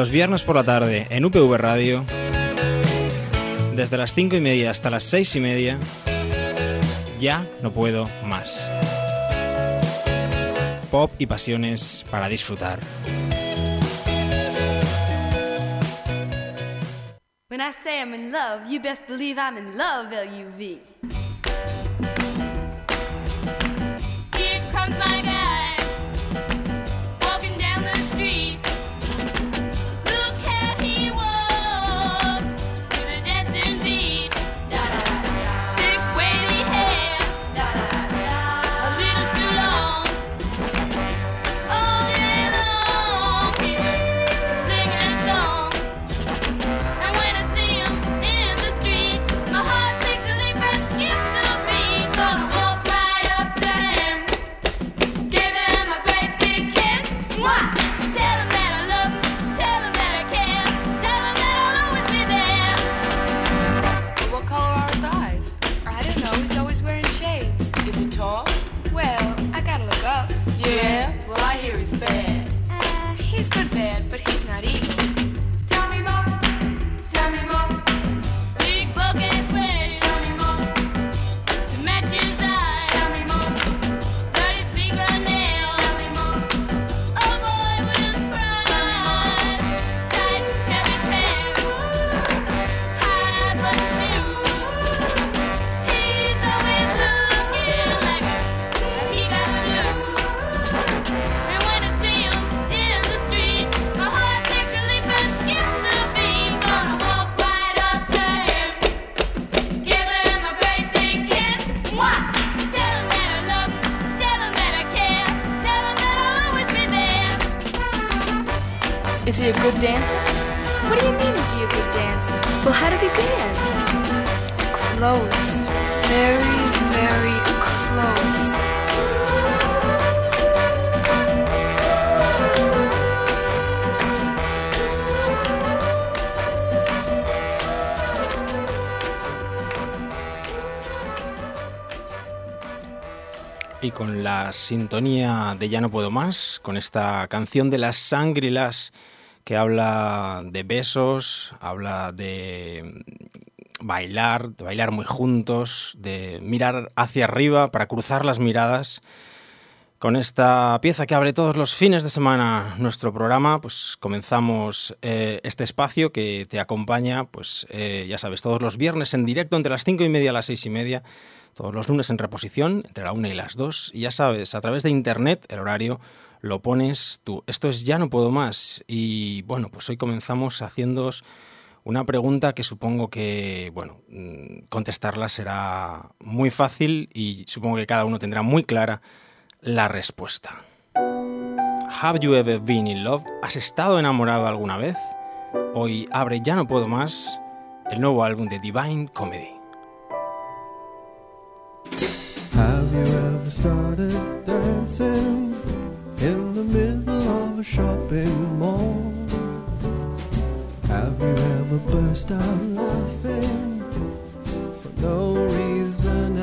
Los viernes por la tarde en UPV Radio, desde las cinco y media hasta las seis y media, ya no puedo más. Pop y pasiones para disfrutar. When I say I'm in love, you best believe I'm in love, L-U-V. He a good dancer? What do you mean, is he a good dancer? Well, how does he dance? Close. Very, very close. Y con la sintonía de Ya no puedo más, con esta canción de las Sangrilas que habla de besos, habla de bailar, de bailar muy juntos, de mirar hacia arriba para cruzar las miradas. Con esta pieza que abre todos los fines de semana nuestro programa, pues comenzamos eh, este espacio que te acompaña, pues eh, ya sabes, todos los viernes en directo entre las cinco y media a las seis y media, todos los lunes en reposición entre la una y las dos, y ya sabes, a través de internet el horario lo pones tú. Esto es Ya no puedo más, y bueno, pues hoy comenzamos haciéndoos una pregunta que supongo que, bueno, mm, contestarla será muy fácil y supongo que cada uno tendrá muy clara la respuesta. Have you ever been in love? ¿Has estado enamorado alguna vez? Hoy abre Ya no puedo más el nuevo álbum de Divine Comedy. Have you ever started dancing in the middle of a shopping mall? Have you ever burst out laughing for no reason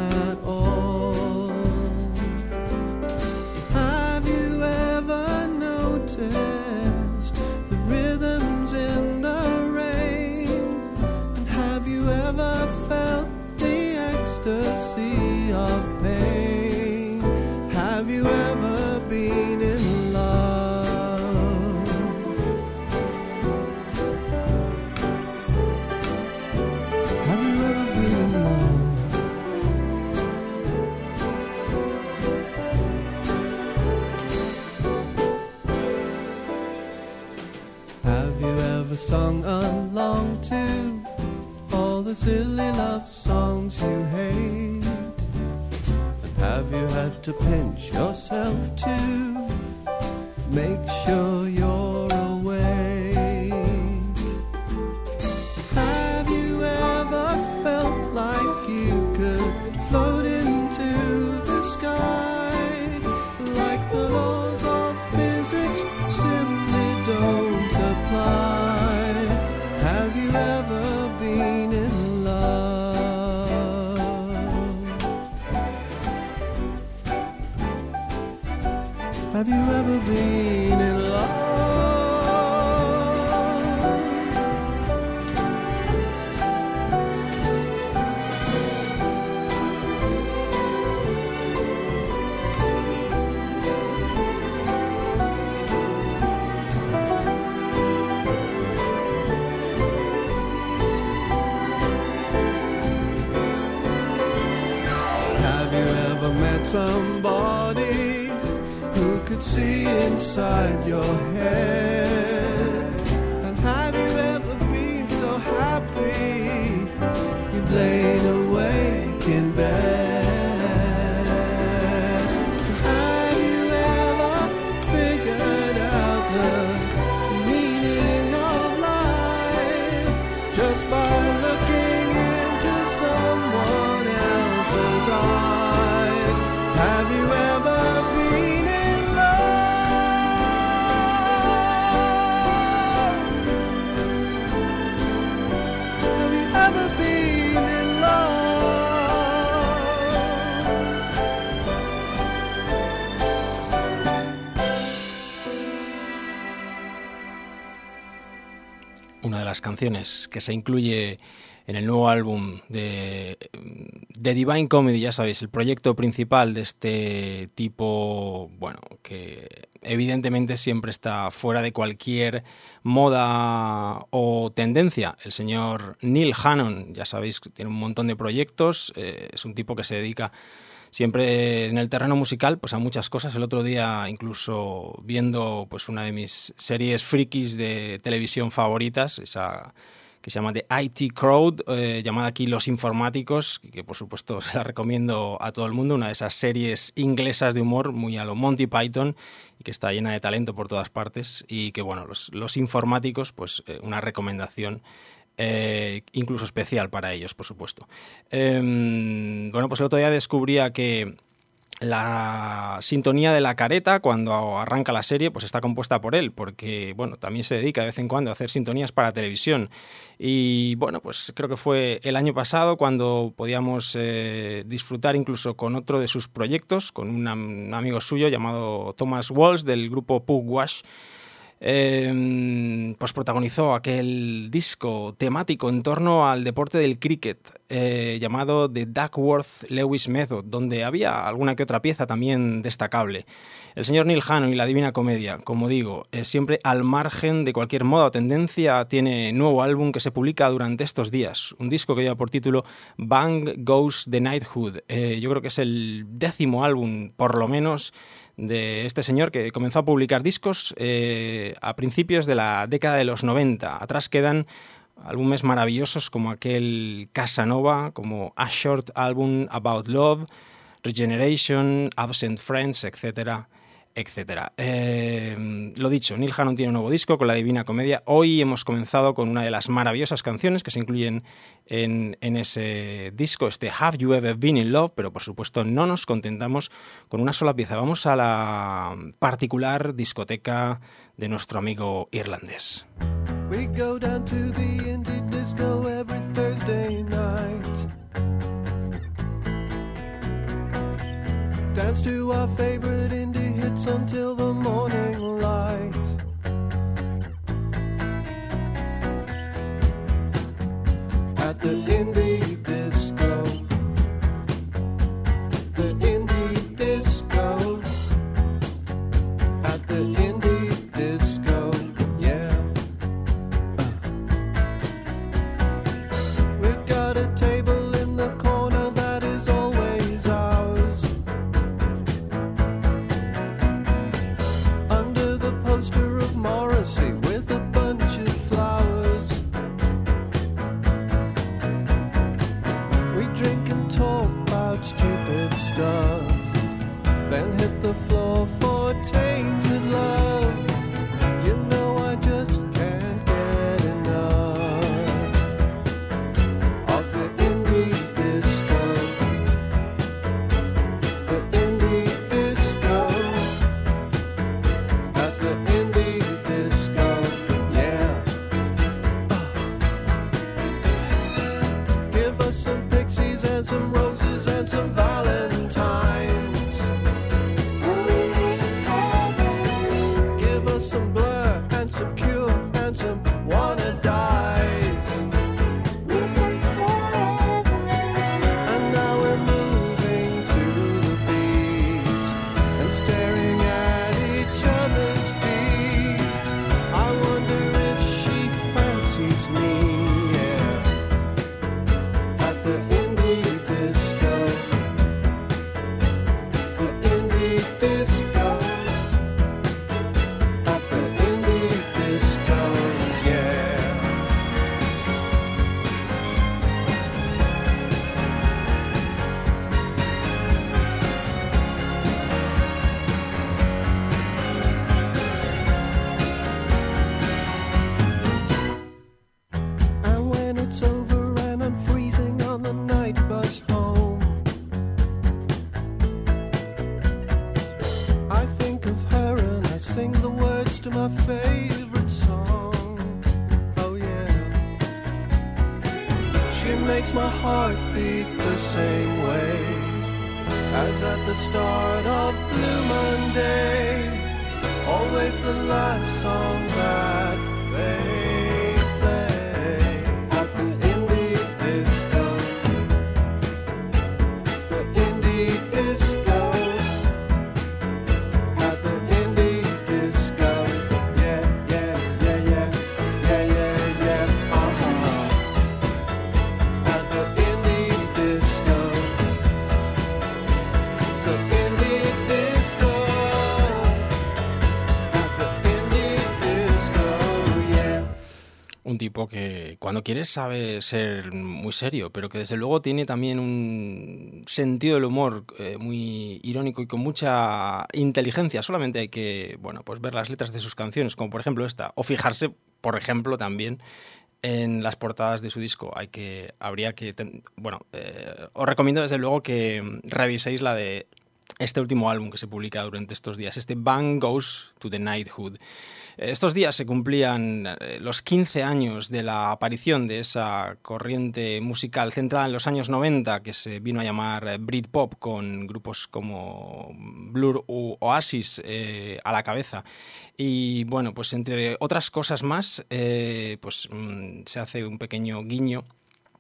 silly love songs you hate? Have you had to pinch yourself las canciones que se incluye en el nuevo álbum de, de Divine Comedy, ya sabéis, el proyecto principal de este tipo, bueno, que evidentemente siempre está fuera de cualquier moda o tendencia. El señor Neil Hannon, ya sabéis, tiene un montón de proyectos, eh, es un tipo que se dedica siempre en el terreno musical pues a muchas cosas. El otro día incluso viendo pues una de mis series frikis de televisión favoritas esa que se llama The IT Crowd, eh, llamada aquí Los Informáticos, que por supuesto se la recomiendo a todo el mundo, una de esas series inglesas de humor muy a lo Monty Python y que está llena de talento por todas partes. Y que bueno, los, los informáticos, pues eh, una recomendación eh, incluso especial para ellos, por supuesto. Eh, bueno, pues el otro día descubría que la sintonía de la careta cuando arranca la serie pues está compuesta por él porque bueno también se dedica de vez en cuando a hacer sintonías para televisión y bueno pues creo que fue el año pasado cuando podíamos eh, disfrutar incluso con otro de sus proyectos con un amigo suyo llamado Thomas Walsh del grupo Pugwash eh, pues protagonizó aquel disco temático en torno al deporte del cricket eh, llamado The Duckworth Lewis Method, donde había alguna que otra pieza también destacable. El señor Neil Hannon y la Divina Comedia, como digo, eh, siempre al margen de cualquier moda o tendencia, tiene nuevo álbum que se publica durante estos días. Un disco que lleva por título Bang Goes the Knighthood. Eh, yo creo que es el décimo álbum, por lo menos, de este señor que comenzó a publicar discos eh, a principios de la década de los 90. Atrás quedan álbumes maravillosos como aquel Casanova, como A Short Album About Love, Regeneration, Absent Friends, etcétera, etcétera. Eh, lo dicho, Neil Hannon tiene un nuevo disco con la Divina Comedia. Hoy hemos comenzado con una de las maravillosas canciones que se incluyen en, en ese disco, este Have You Ever Been in Love, pero por supuesto no nos contentamos con una sola pieza. Vamos a la particular discoteca de nuestro amigo irlandés. We go down to the indie disco every Thursday night. Dance to our favorite indie hits until the morning light. At the indie drink and talk about stupid stuff. Then hit the floor for tainted the last song Un tipo que cuando quiere sabe ser muy serio, pero que desde luego tiene también un sentido del humor eh, muy irónico y con mucha inteligencia. Solamente hay que, bueno, pues ver las letras de sus canciones, como por ejemplo esta, o fijarse, por ejemplo, también en las portadas de su disco. Hay que, habría que, ten- bueno, eh, os recomiendo desde luego que reviséis la de este último álbum que se publica durante estos días, este Bang Goes to the Knighthood. Estos días se cumplían eh, los 15 años de la aparición de esa corriente musical centrada en los años 90 que se vino a llamar eh, Britpop con grupos como Blur u Oasis eh, a la cabeza. Y bueno, pues entre otras cosas más, pues mm, se hace un pequeño guiño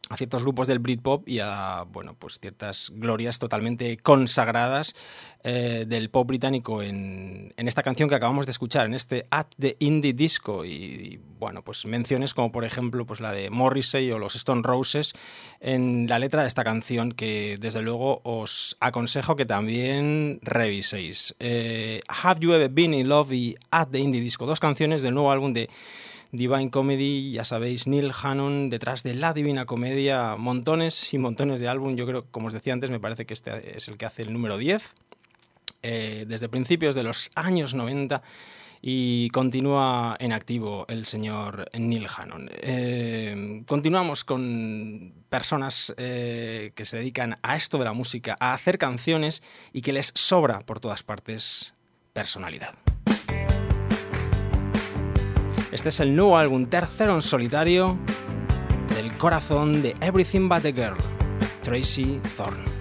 a ciertos grupos del Britpop y a bueno pues ciertas glorias totalmente consagradas eh, del pop británico en, en esta canción que acabamos de escuchar en este At the Indie Disco. Y, bueno pues menciones como por ejemplo pues la de Morrissey o los Stone Roses en la letra de esta canción que desde luego os aconsejo que también reviséis. Eh, Have You Ever Been in Love y At the Indie Disco dos canciones del nuevo álbum de Divine Comedy, ya sabéis, Neil Hannon detrás de la Divina Comedia, montones y montones de álbum. Yo creo, como os decía antes, me parece que este es el que hace el número 10, eh, desde principios de los años 90 y continúa en activo el señor Neil Hannon. Eh, continuamos con personas eh, que se dedican a esto de la música, a hacer canciones y que les sobra por todas partes personalidad. Este es el nuevo álbum tercero en solitario del corazón de Everything But a Girl, Tracy Thorn.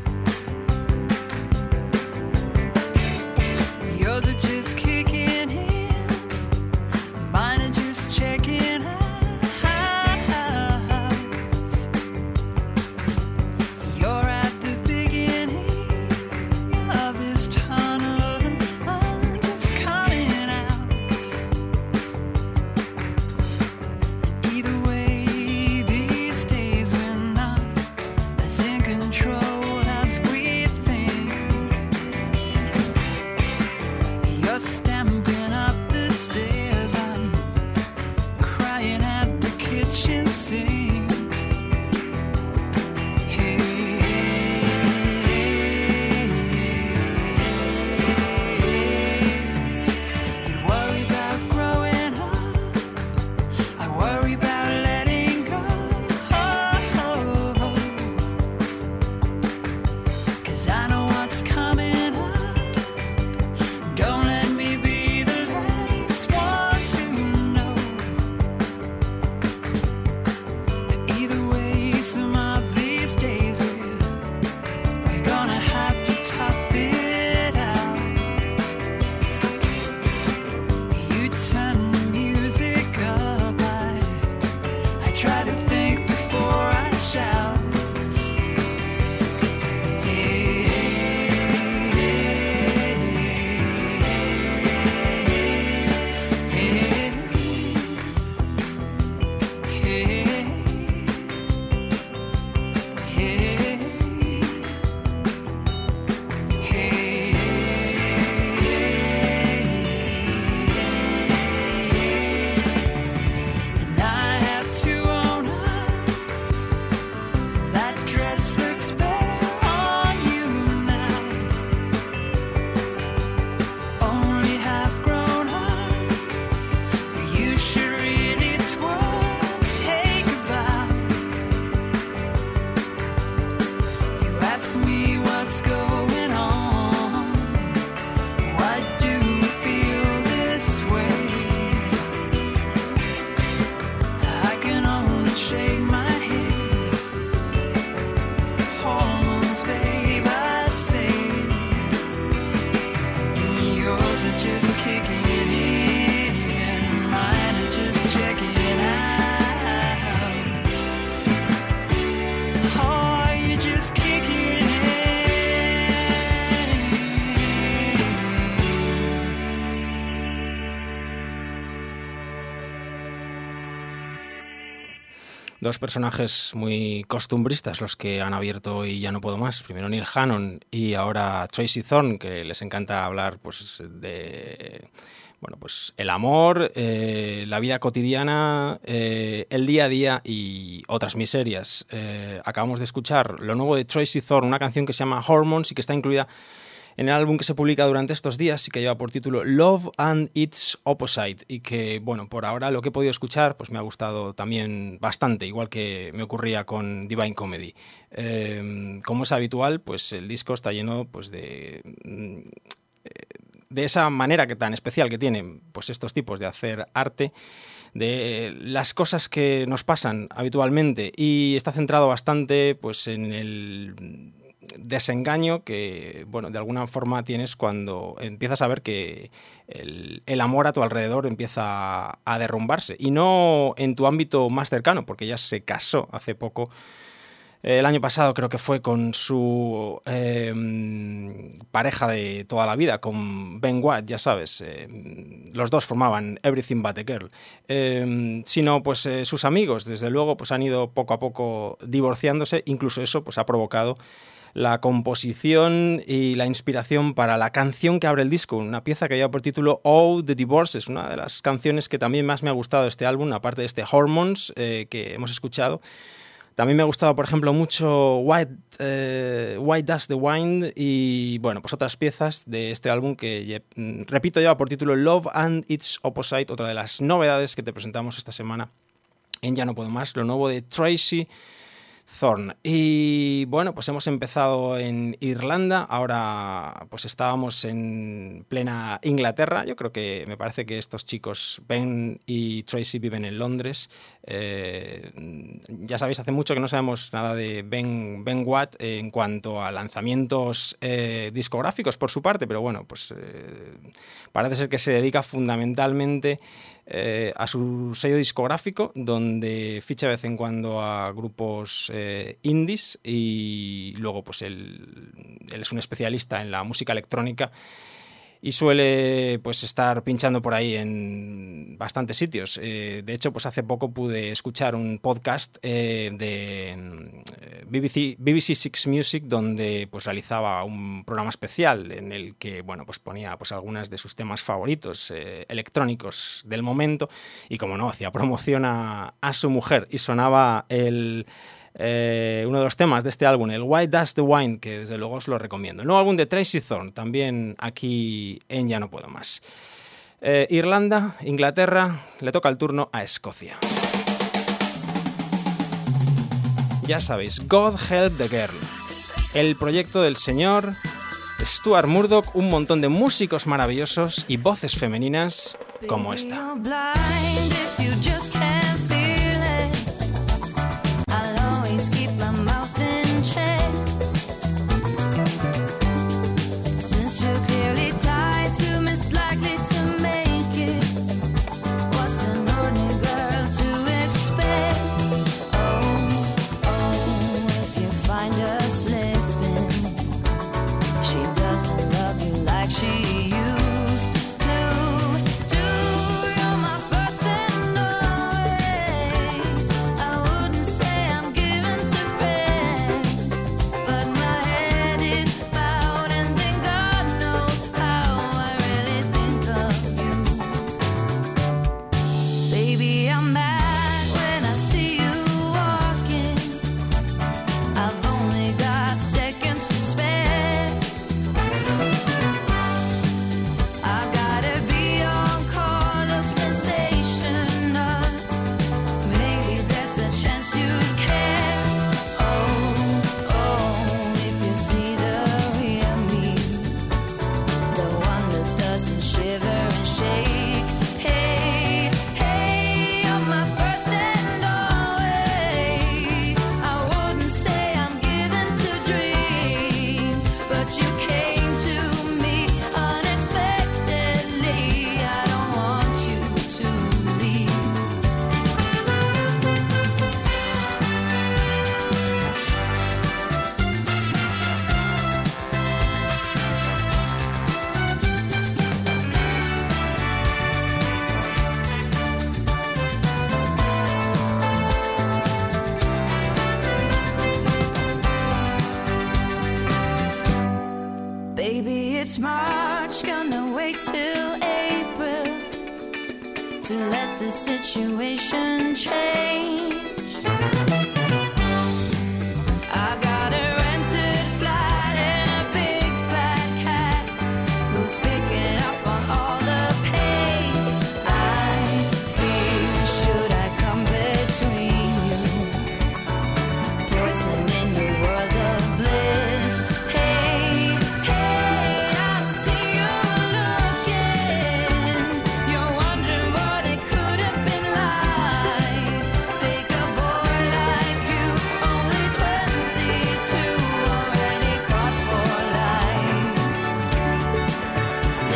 Dos personajes muy costumbristas los que han abierto y ya no puedo más. Primero Neil Hannon y ahora Tracy Thorn, que les encanta hablar pues de bueno, pues el amor, eh, la vida cotidiana, eh, el día a día y otras miserias. Eh, acabamos de escuchar lo nuevo de Tracy Thorn, una canción que se llama Hormones y que está incluida en el álbum que se publica durante estos días y que lleva por título Love and Its Opposite y que, bueno, por ahora lo que he podido escuchar pues me ha gustado también bastante, igual que me ocurría con Divine Comedy. Eh, como es habitual, pues el disco está lleno pues de... mm, de esa manera que tan especial que tienen pues estos tipos de hacer arte de las cosas que nos pasan habitualmente y está centrado bastante pues en el desengaño que, bueno, de alguna forma tienes cuando empiezas a ver que el, amor a tu alrededor empieza a derrumbarse. Y no en tu ámbito más cercano, porque ella se casó hace poco. El año pasado creo que fue con su eh, pareja de toda la vida, con Ben Watt, ya sabes. eh, los dos formaban Everything But a Girl. Eh, sino pues eh, sus amigos, desde luego, pues han ido poco a poco divorciándose. Incluso eso pues ha provocado la composición y la inspiración para la canción que abre el disco, una pieza que lleva por título All the Divorces, una de las canciones que también más me ha gustado de este álbum, aparte de este Hormones eh, que hemos escuchado. También me ha gustado, por ejemplo, mucho White, eh, White Does the Wine y, bueno, pues otras piezas de este álbum que, mm, repito, lleva por título Love and Its Opposite, otra de las novedades que te presentamos esta semana en Ya No Puedo Más, lo nuevo de Tracy Thorn. Y bueno, pues hemos empezado en Irlanda, ahora pues estábamos en plena Inglaterra. Yo creo que me parece que estos chicos, Ben y Tracy, viven en Londres. Eh, ya sabéis, hace mucho que no sabemos nada de Ben, ben Watt en cuanto a lanzamientos eh, discográficos por su parte, pero bueno, pues eh, parece ser que se dedica fundamentalmente eh, a su sello discográfico, donde ficha vez en cuando a grupos eh, indies y luego pues él, es un especialista en la música electrónica y suele pues estar pinchando por ahí en bastantes sitios. Eh, de hecho, pues hace poco pude escuchar un podcast eh, de eh, BBC, BBC Six Music donde pues realizaba un programa especial en el que bueno pues ponía pues algunas de sus temas favoritos electrónicos del momento y como no hacía promoción a su mujer y sonaba el eh, uno de los temas de este álbum, el Why Does the Wine, que desde luego os lo recomiendo. El nuevo álbum de Tracy Thorn, también aquí en Ya No Puedo Más. Eh, Irlanda, Inglaterra, le toca el turno a Escocia. Ya sabéis, God Help the Girl, el proyecto del señor Stuart Murdoch, un montón de músicos maravillosos y voces femeninas como esta.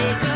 music.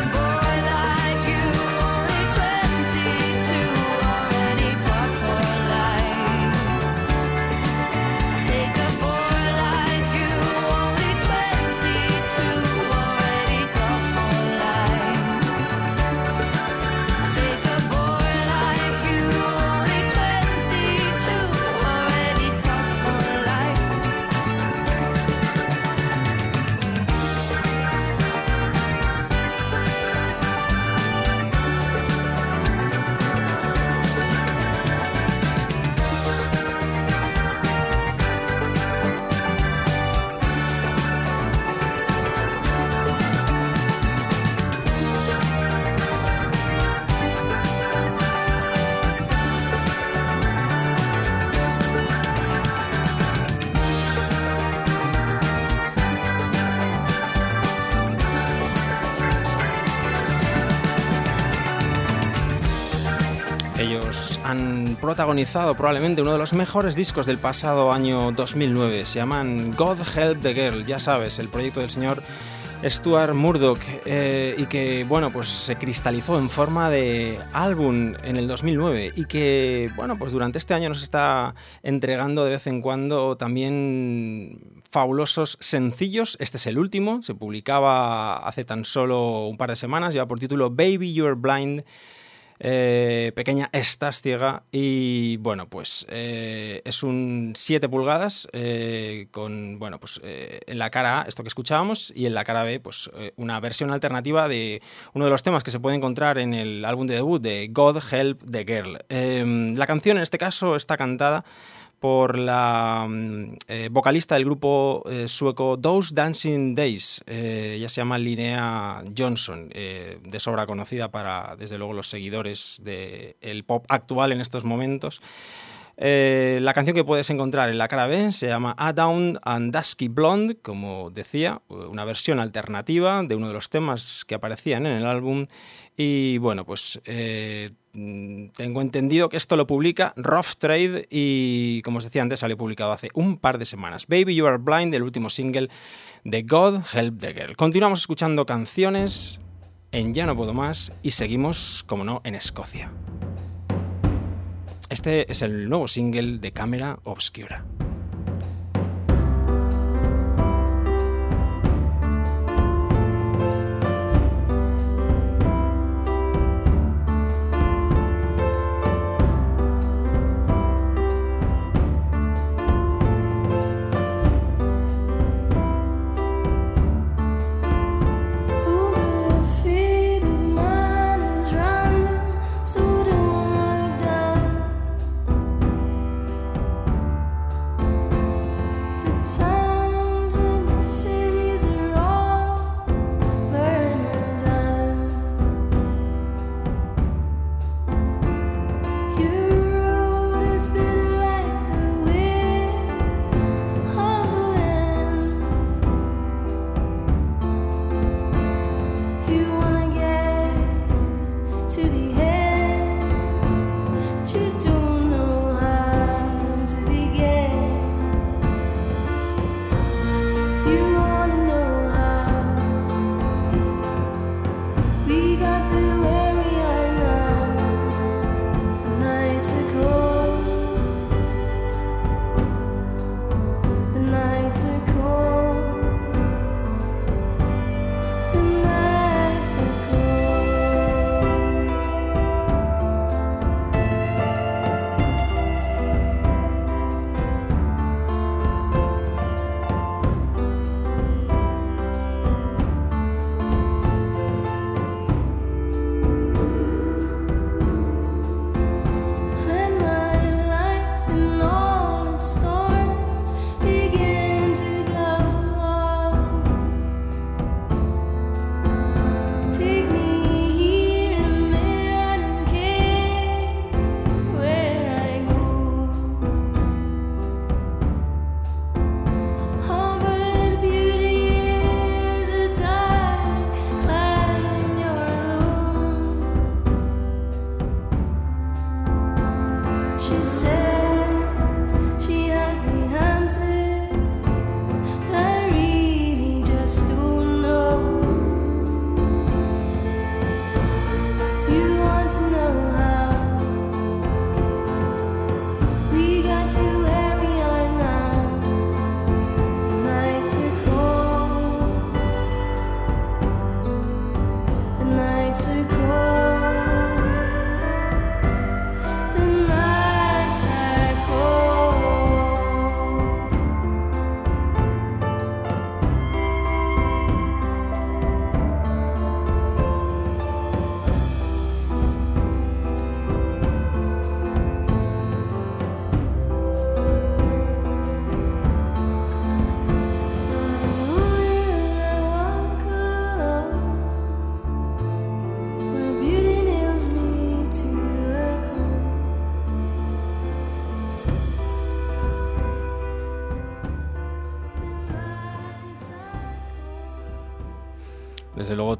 Protagonizado probablemente uno de los mejores discos del pasado año 2009. Se llaman God Help the Girl, ya sabes, el proyecto del señor Stuart Murdoch eh, y que bueno pues se cristalizó en forma de álbum en el 2009 y que bueno pues durante este año nos está entregando de vez en cuando también fabulosos sencillos este es el último se publicaba hace tan solo un par de semanas lleva por título Baby You're Blind eh, pequeña estás ciega y bueno pues eh, es un 7 pulgadas eh, con bueno pues eh, en la cara A esto que escuchábamos y en la cara B pues una versión alternativa de uno de los temas que se puede encontrar en el álbum de debut de God Help the Girl. Eh, la canción en este caso está cantada por la mm, eh, vocalista del grupo eh, sueco Those Dancing Days. Eh, ella se llama Linnea Johnson, de sobra conocida para, desde luego, los seguidores del pop actual en estos momentos. La canción que puedes encontrar en la cara B se llama A Down and Dusky Blonde, como decía, una versión alternativa de uno de los temas que aparecían en el álbum. Y bueno, pues tengo entendido que esto lo publica Rough Trade y, como os decía antes, salió publicado hace un par de semanas. Baby You Are Blind, el último single de God Help the Girl. Continuamos escuchando canciones en Ya No Puedo Más y seguimos, como no, en Escocia. Este es el nuevo single de Cámara Obscura.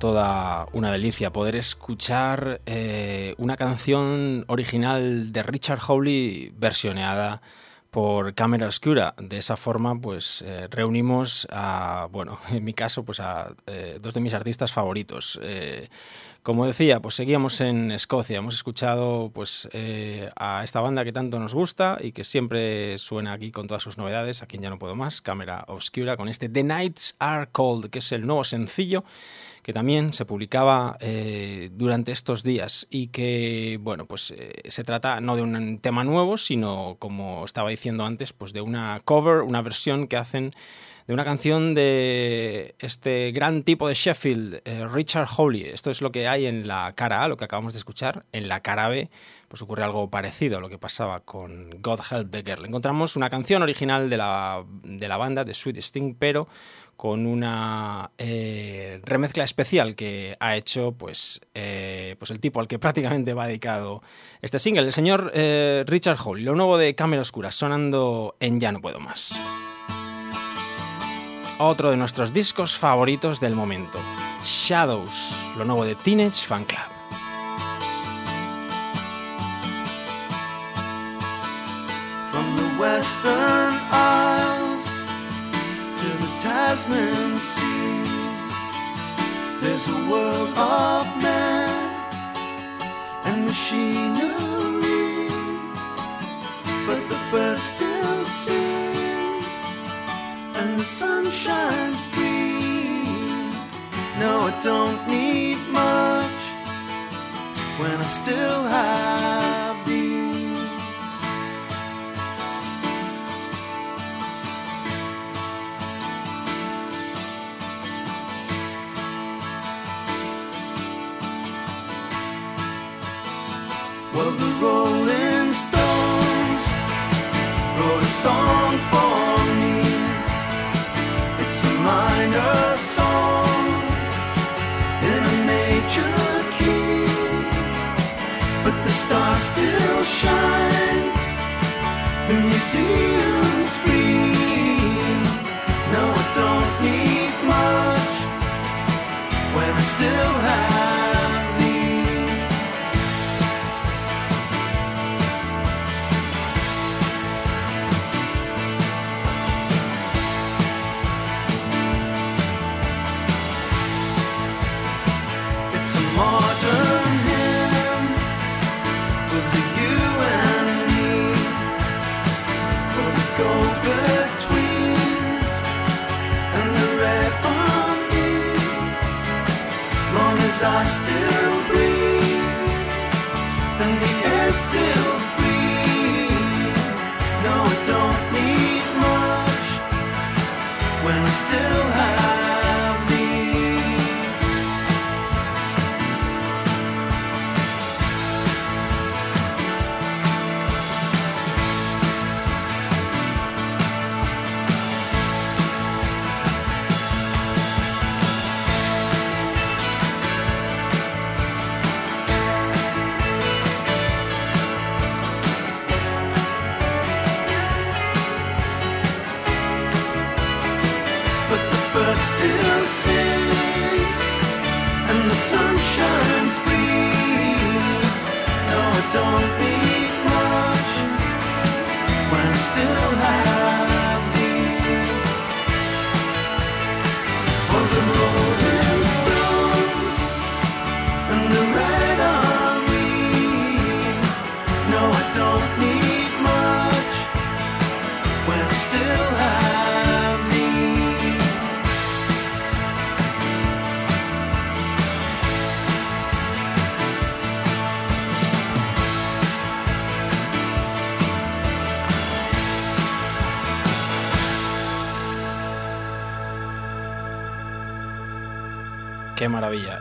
Toda una delicia poder escuchar eh, una canción original de Richard Hawley versioneada por Cámara Oscura. De esa forma, pues eh, reunimos a, bueno, en mi caso, pues a eh, dos de mis artistas favoritos. Como decía, pues seguíamos en Escocia. Hemos escuchado pues a esta banda que tanto nos gusta y que siempre suena aquí con todas sus novedades. A quien ya no puedo más, Cámara Obscura, con este The Nights Are Cold, que es el nuevo sencillo que también se publicaba eh, durante estos días y que, bueno, pues eh, se trata no de un tema nuevo, sino, como estaba diciendo antes, pues de una cover, una versión que hacen de una canción de este gran tipo de Sheffield, eh, Richard Hawley. Esto es lo que hay en la cara A, lo que acabamos de escuchar. En la cara B, pues ocurre algo parecido a lo que pasaba con God Help the Girl. Encontramos una canción original de la, de la banda, de Sweet Sting, pero con una eh, remezcla especial que ha hecho pues, eh, pues el tipo al que prácticamente va dedicado este single, el señor eh, Richard Hawley, lo nuevo de Cámara Oscura, sonando en Ya no puedo más. Otro de nuestros discos favoritos del momento, Shadows, lo nuevo de Teenage Fan Club. Tasman Sea, there's a world of man and machinery, but the birds still sing and the sun shines green. No, I don't need much when I still have Well, the Rolling Stones wrote a song for me. It's a minor song in a major key, but the stars still shine.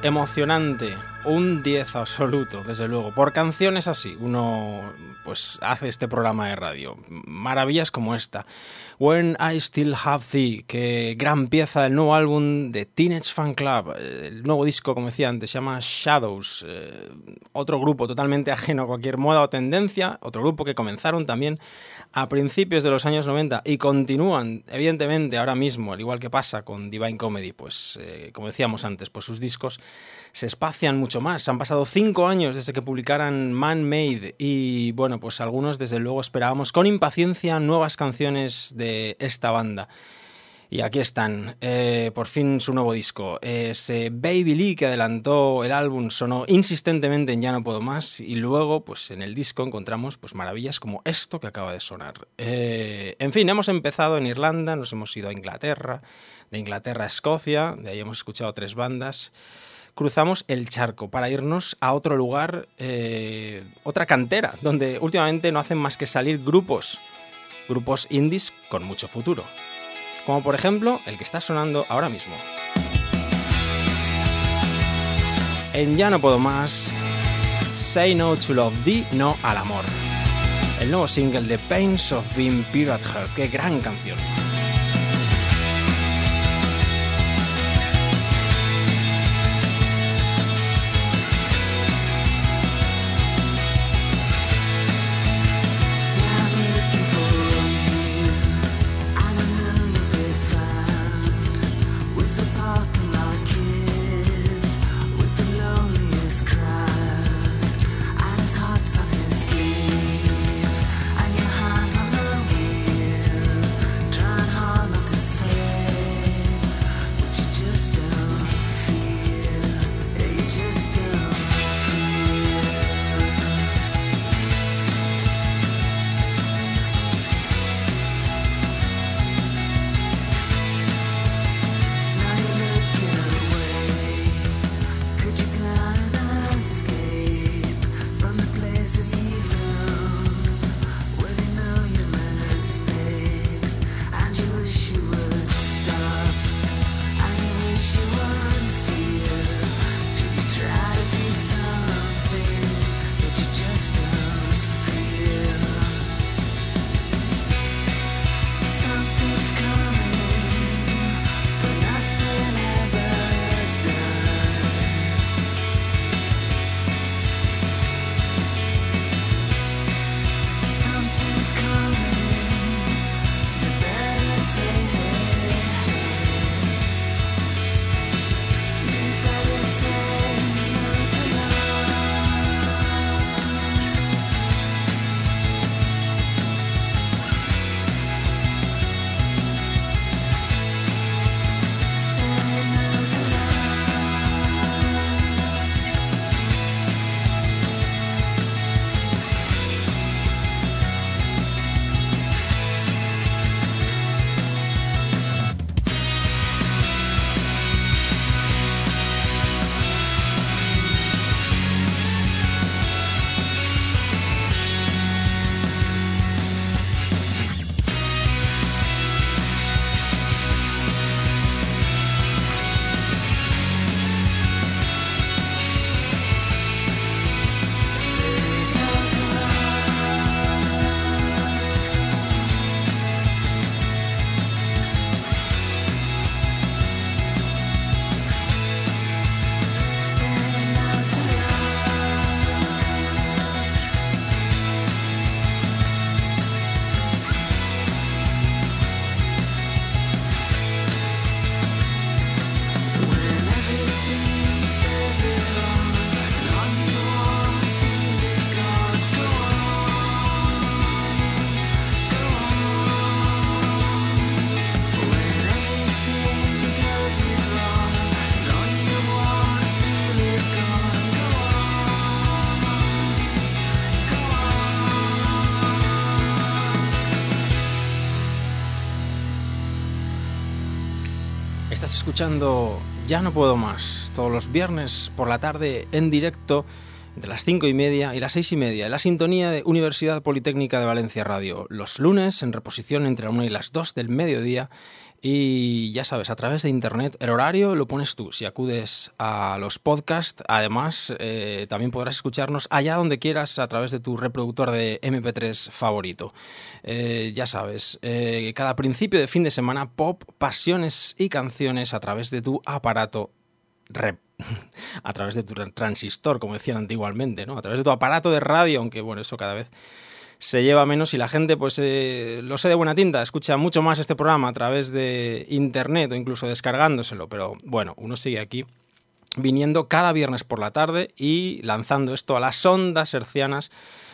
Emocionante. Un 10 absoluto, desde luego. Por canciones así, uno pues hace este programa de radio. Maravillas como esta. When I Still Have Thee, que gran pieza del nuevo álbum de Teenage Fan Club. El nuevo disco, como decía antes, se llama Shadows. Eh, otro grupo totalmente ajeno a cualquier moda o tendencia. Otro grupo que comenzaron también a principios de los años 90 y continúan, evidentemente, ahora mismo, al igual que pasa con Divine Comedy, pues eh, como decíamos antes, pues sus discos se espacian mucho más. Han pasado cinco años desde que publicaran Man Made y bueno, pues algunos desde luego esperábamos con impaciencia nuevas canciones de esta banda. Y aquí están, eh, por fin su nuevo disco. Ese Baby Lee que adelantó el álbum sonó insistentemente en Ya no puedo más y luego pues en el disco encontramos pues maravillas como esto que acaba de sonar. Eh, en fin, hemos empezado en Irlanda, nos hemos ido a Inglaterra, de Inglaterra a Escocia, de ahí hemos escuchado tres bandas. Cruzamos el charco para irnos a otro lugar, eh, otra cantera, donde últimamente no hacen más que salir grupos, grupos indies con mucho futuro como por ejemplo el que está sonando ahora mismo. En Ya no puedo más, Say No to Love Thee, No al Amor. El nuevo single de Pains of Being Pure at Heart, qué gran canción. Escuchando Ya no puedo más, todos los viernes por la tarde en directo entre las cinco y media y las seis y media en la sintonía de Universidad Politécnica de Valencia Radio. Los lunes en reposición entre la una y las dos del mediodía Y ya sabes, a través de internet, el horario lo pones tú. Si acudes a los podcasts, además, eh, también podrás escucharnos allá donde quieras a través de tu reproductor de MP3 favorito. Eh, ya sabes, eh, cada principio de fin de semana, pop, pasiones y canciones a través de tu aparato rep a través de tu transistor, como decían antiguamente, ¿no? A través de tu aparato de radio, aunque bueno, eso cada vez se lleva menos y la gente, pues eh, lo sé de buena tinta, escucha mucho más este programa a través de internet o incluso descargándoselo, pero bueno, uno sigue aquí viniendo cada viernes por la tarde y lanzando esto a las ondas hercianas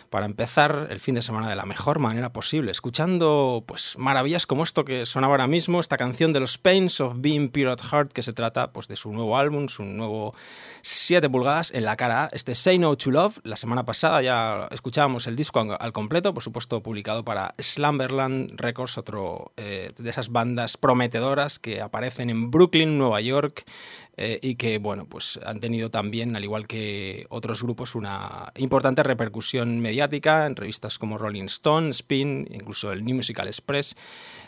para empezar el fin de semana de la mejor manera posible, escuchando pues maravillas como esto que sonaba ahora mismo, esta canción de los Pains of Being Pure at Heart, que se trata pues de su nuevo álbum, su nuevo 7 pulgadas en la cara este Say No to Love. La semana pasada ya escuchábamos el disco al al completo, por supuesto publicado para Slumberland Records, otro eh, de esas bandas prometedoras que aparecen en Brooklyn, Nueva York, eh, y que bueno pues han tenido también al igual que otros grupos una importante repercusión mediática en revistas como Rolling Stone, Spin, incluso el New Musical Express,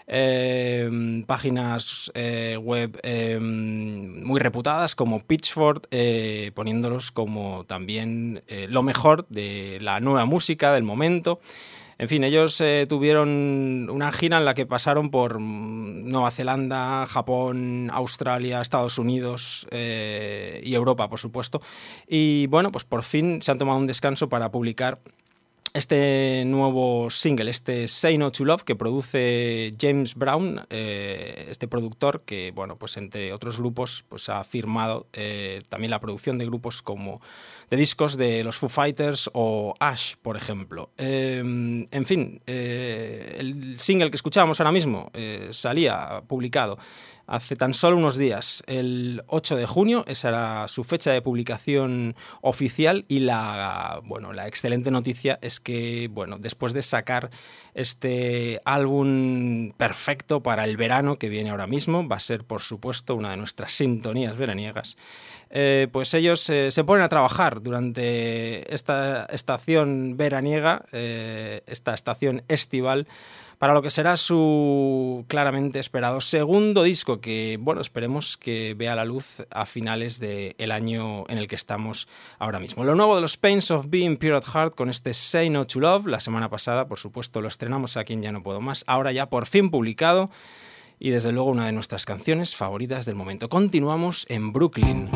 eh, páginas eh, web eh, muy reputadas como Pitchfork, eh, poniéndolos como también lo mejor de la nueva música del momento. En fin, ellos eh, tuvieron una gira en la que pasaron por mm, Nueva Zelanda, Japón, Australia, Estados Unidos eh, y Europa, por supuesto. Y bueno, pues por fin se han tomado un descanso para publicar este nuevo single, este Say No to Love, que produce James Brown, eh, este productor que, bueno, pues entre otros grupos, pues ha firmado eh, también la producción de grupos como de discos de los Foo Fighters o Ash, por ejemplo. Eh, en fin, el single que escuchábamos ahora mismo salía publicado hace tan solo unos días, el 8 de junio, esa era su fecha de publicación oficial y la, bueno, la excelente noticia es que, bueno, después de sacar este álbum perfecto para el verano que viene ahora mismo, va a ser, por supuesto, una de nuestras sintonías veraniegas, eh, pues ellos eh, se ponen a trabajar durante esta estación veraniega, eh, esta estación estival, para lo que será su claramente esperado segundo disco, que bueno, esperemos que vea la luz a finales del año en el que estamos ahora mismo. Lo nuevo de los Pains of Being Pure at Heart con este Say No to Love, la semana pasada, por supuesto, lo estrenamos aquí en Ya No Puedo Más, ahora ya por fin publicado y desde luego una de nuestras canciones favoritas del momento. Continuamos en Brooklyn.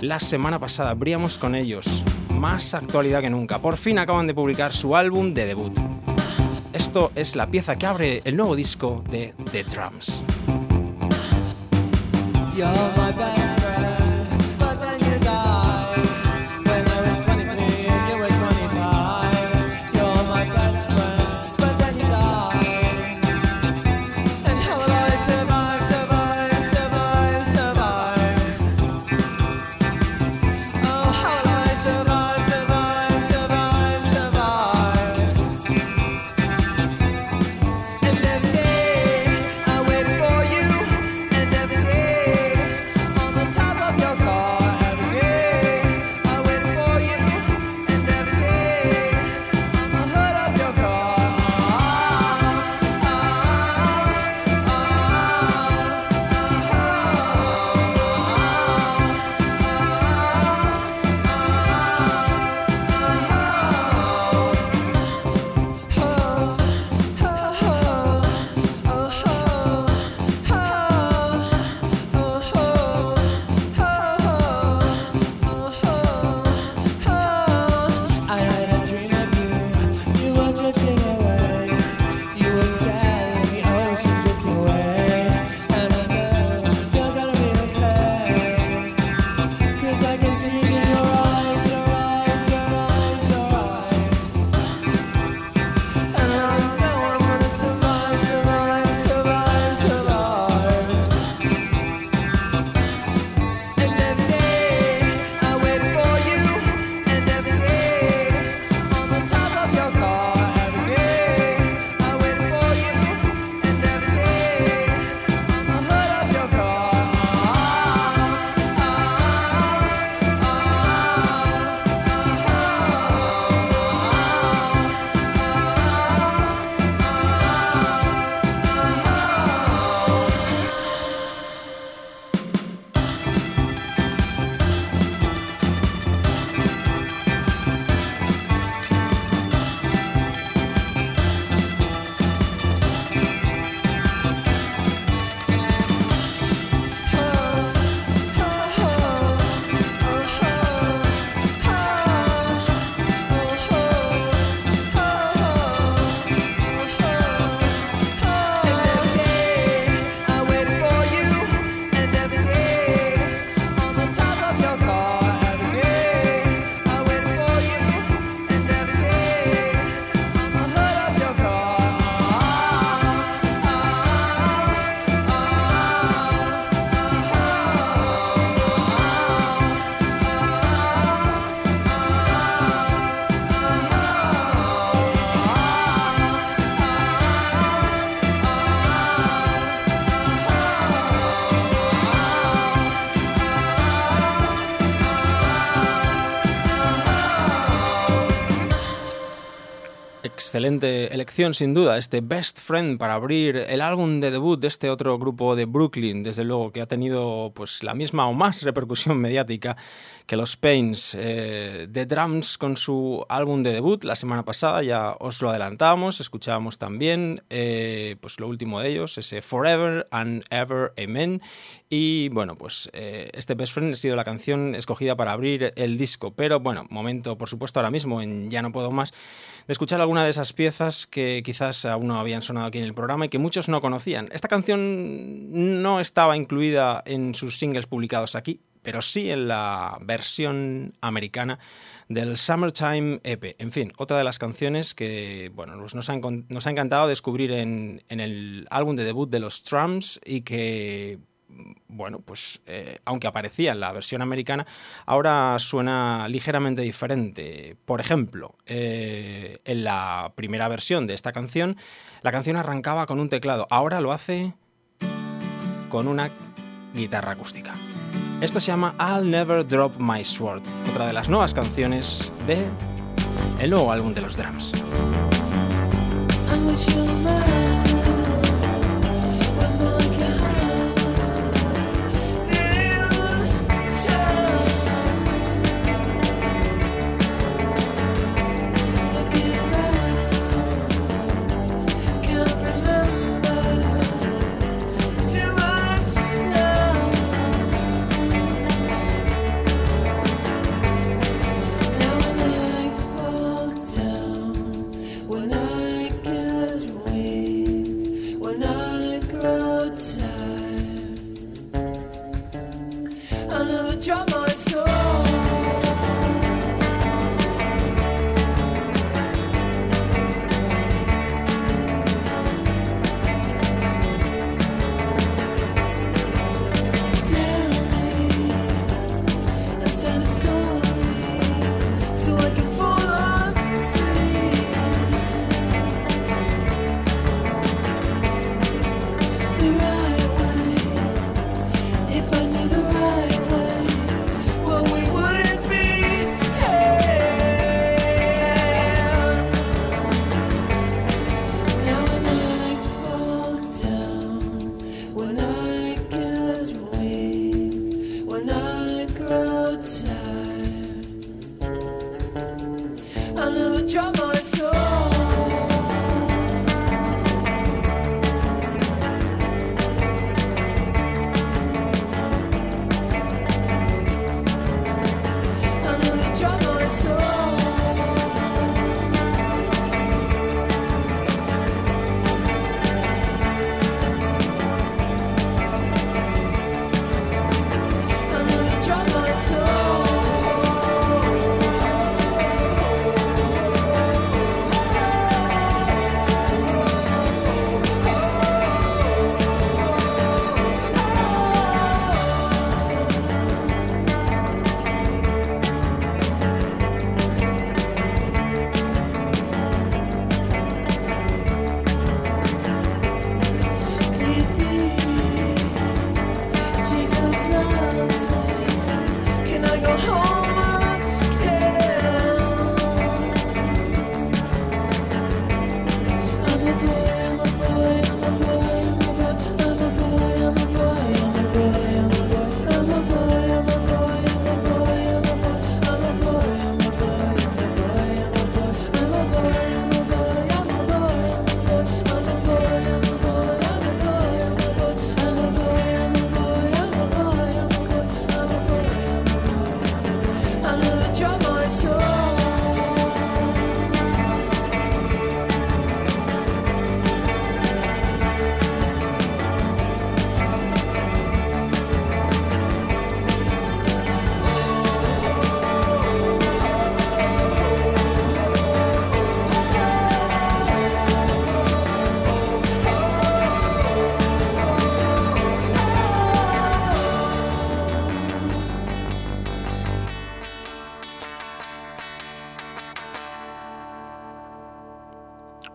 La semana pasada abríamos con ellos, más actualidad que nunca. Por fin acaban de publicar su álbum de debut. Esto es la pieza que abre el nuevo disco de The Drums. excelente elección sin duda, este Best Friend para abrir el álbum de debut de este otro grupo de Brooklyn, desde luego que ha tenido pues la misma o más repercusión mediática que los Pains. Eh, The Drums con su álbum de debut la semana pasada, ya os lo adelantábamos, escuchábamos también eh, pues lo último de ellos, ese Forever and Ever Amen. Y bueno, pues eh, este Best Friend ha sido la canción escogida para abrir el disco, pero bueno, momento por supuesto ahora mismo en Ya no puedo más de escuchar alguna de esas piezas que quizás aún no habían sonado aquí en el programa y que muchos no conocían. Esta canción no estaba incluida en sus singles publicados aquí, pero sí en la versión americana del Summertime EP. En fin, otra de las canciones que bueno, nos, ha, nos ha encantado descubrir en, en el álbum de debut de los Trumps y que Mm, bueno, pues eh, aunque aparecía en la versión americana, ahora suena ligeramente diferente. Por ejemplo, eh, en la primera versión de esta canción, la canción arrancaba con un teclado, ahora lo hace con una guitarra acústica. Esto se llama I'll Never Drop My Sword, otra de las nuevas canciones de el nuevo álbum de los Drums.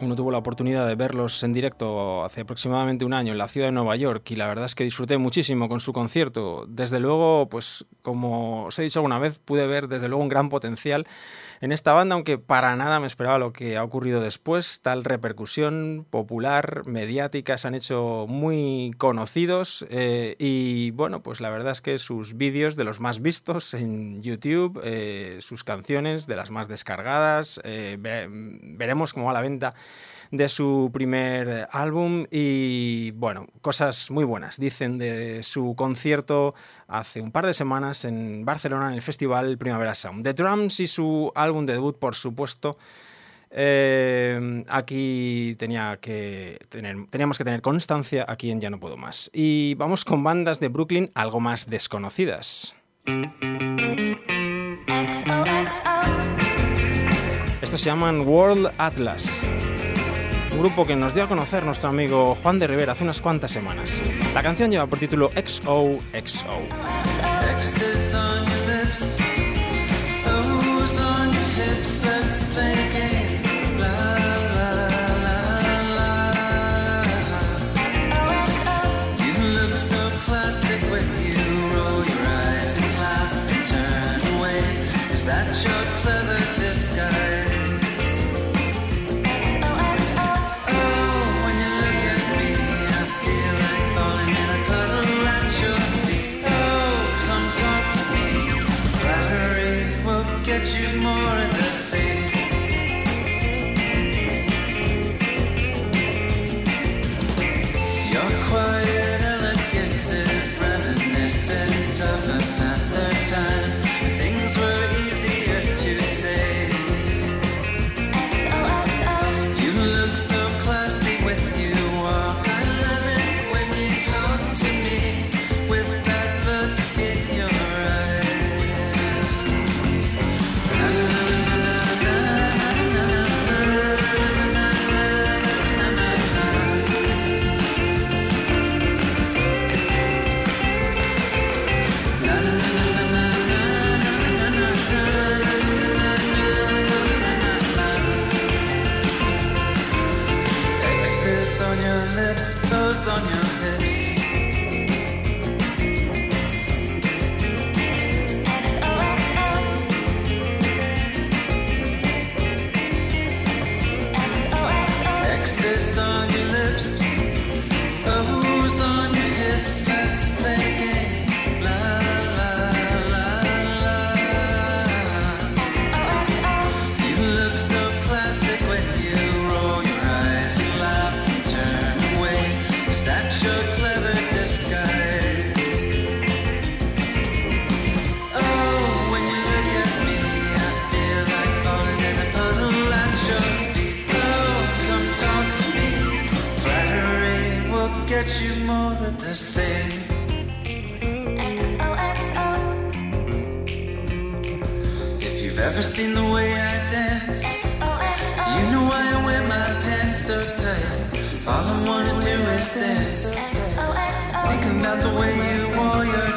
Uno tuvo la oportunidad de verlos en directo hace aproximadamente un año en la ciudad de Nueva York y la verdad es que disfruté muchísimo con su concierto. Desde luego, pues como os he dicho alguna vez, pude ver desde luego un gran potencial en esta banda, aunque para nada me esperaba lo que ha ocurrido después. Tal repercusión popular, mediática, se han hecho muy conocidos eh, y bueno, pues la verdad es que sus vídeos de los más vistos en YouTube, eh, sus canciones de las más descargadas, eh, ve- veremos cómo va la venta de su primer álbum y bueno, cosas muy buenas. Dicen de su concierto hace un par de semanas en Barcelona en el festival Primavera Sound. The Drums y su álbum de debut, por supuesto. Eh, aquí tenía que tener, teníamos que tener constancia aquí en Ya no puedo más. Y vamos con bandas de Brooklyn algo más desconocidas. Estos se llaman World Atlas. Un grupo que nos dio a conocer nuestro amigo Juan de Rivera hace unas cuantas semanas. La canción lleva por título XOXO.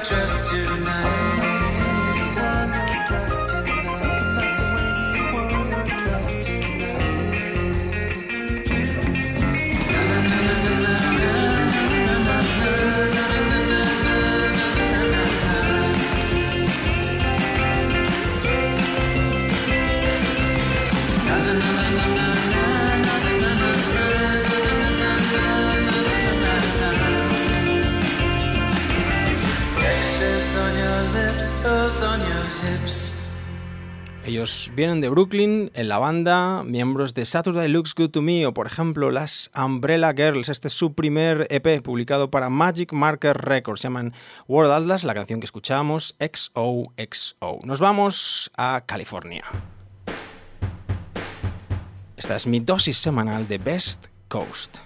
trust tonight. Ellos vienen de Brooklyn, en la banda, miembros de Saturday Looks Good to Me o, por ejemplo, las Umbrella Girls. Este es su primer EP publicado para Magic Marker Records. Se llaman World Atlas, la canción que escuchamos, XOXO. Nos vamos a California. Esta es mi dosis semanal de Best Coast.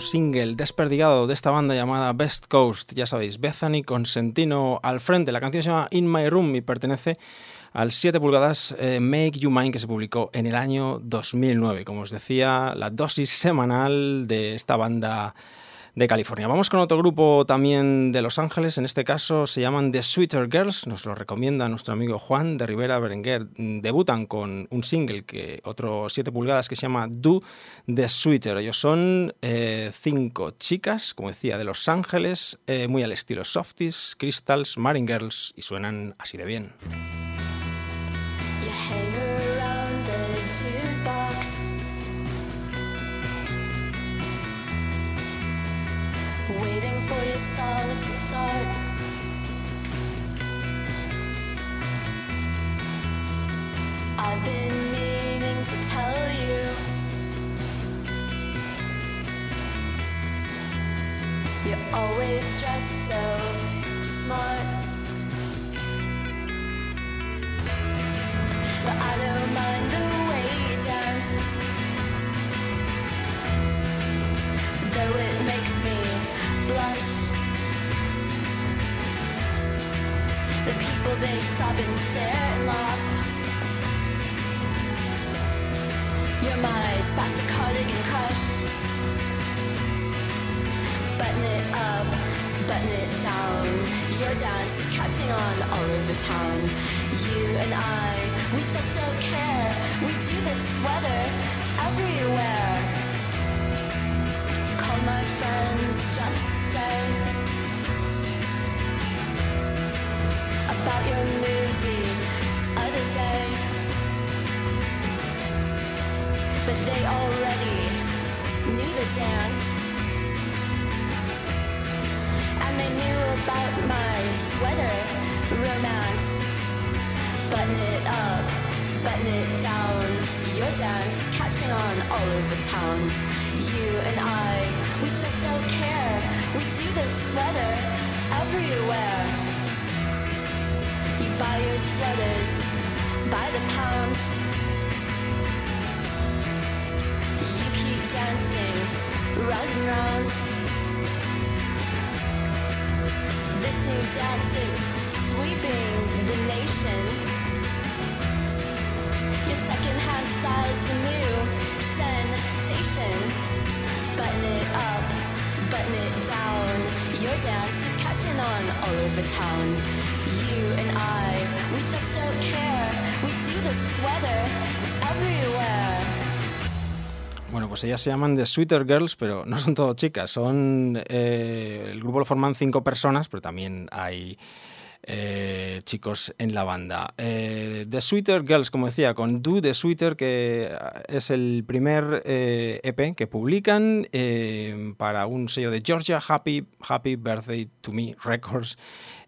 Single desperdigado de esta banda llamada Best Coast. Ya sabéis, Bethany con Sentino al frente. La canción se llama In My Room y pertenece al 7 pulgadas eh, Make You Mine que se publicó en el año 2009. Como os decía, la dosis semanal de esta banda de California. Vamos con otro grupo también de Los Ángeles, en este caso se llaman The Sweeter Girls, nos lo recomienda nuestro amigo Juan de Rivera Berenguer. Debutan con un single, que otro 7 pulgadas, que se llama Do The Sweeter. Ellos son eh, cinco chicas, como decía, de Los Ángeles, eh, muy al estilo Softies, Crystals, Marine Girls, y suenan así de bien. To start. I've been meaning to tell you. You're always dressed so smart. But I don't mind The people they stop and stare and laugh. You're my spastic cardigan crush. Button it up, button it down. Your dance is catching on all over town. You and I, we just don't care. We do this weather everywhere. Call my friends just to say about your moves the other day. But they already knew the dance. And they knew about my sweater romance. Button it up, button it down. Your dance is catching on all over town. You and I, we just don't care. We do this sweater everywhere. Buy your sweaters by the pound. You keep dancing round and round. This new dance is sweeping the nation. Your secondhand style's the new sensation. Button it up, button it down. Your dance Bueno, pues ellas se llaman The Sweeter Girls, pero no son todo chicas. Son eh, el grupo lo forman cinco personas, pero también hay eh, chicos en la banda. Eh, The Sweeter Girls, como decía, con Do The Sweeter, que es el primer eh, EP que publican para un sello de Georgia, Happy, Happy Birthday to Me Records.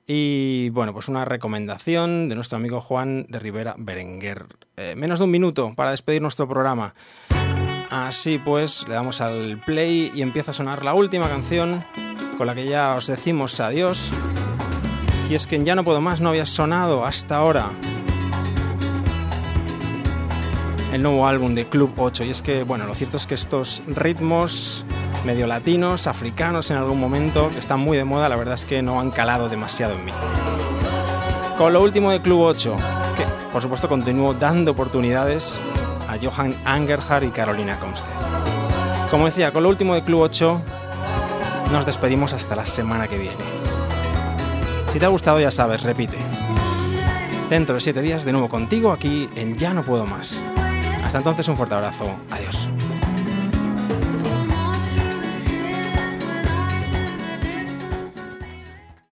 Y bueno, pues una recomendación de nuestro amigo Juan de Rivera Berenguer. Menos de un minuto para despedir nuestro programa. Así pues, le damos al play y empieza a sonar la última canción con la que ya os decimos adiós. Y es que Ya no puedo más no había sonado hasta ahora el nuevo álbum de Club 8. Y es que, bueno, lo cierto es que estos ritmos medio latinos, africanos en algún momento, que están muy de moda, la verdad es que no han calado demasiado en mí. Con lo último de Club 8, que por supuesto continúo dando oportunidades a Johan Angerhard y Carolina Comstead. Como decía, con lo último de Club 8 nos despedimos hasta la semana que viene. Si te ha gustado ya sabes, repite. Dentro de siete días de nuevo contigo aquí en Ya no puedo más. Hasta entonces un fuerte abrazo. Adiós.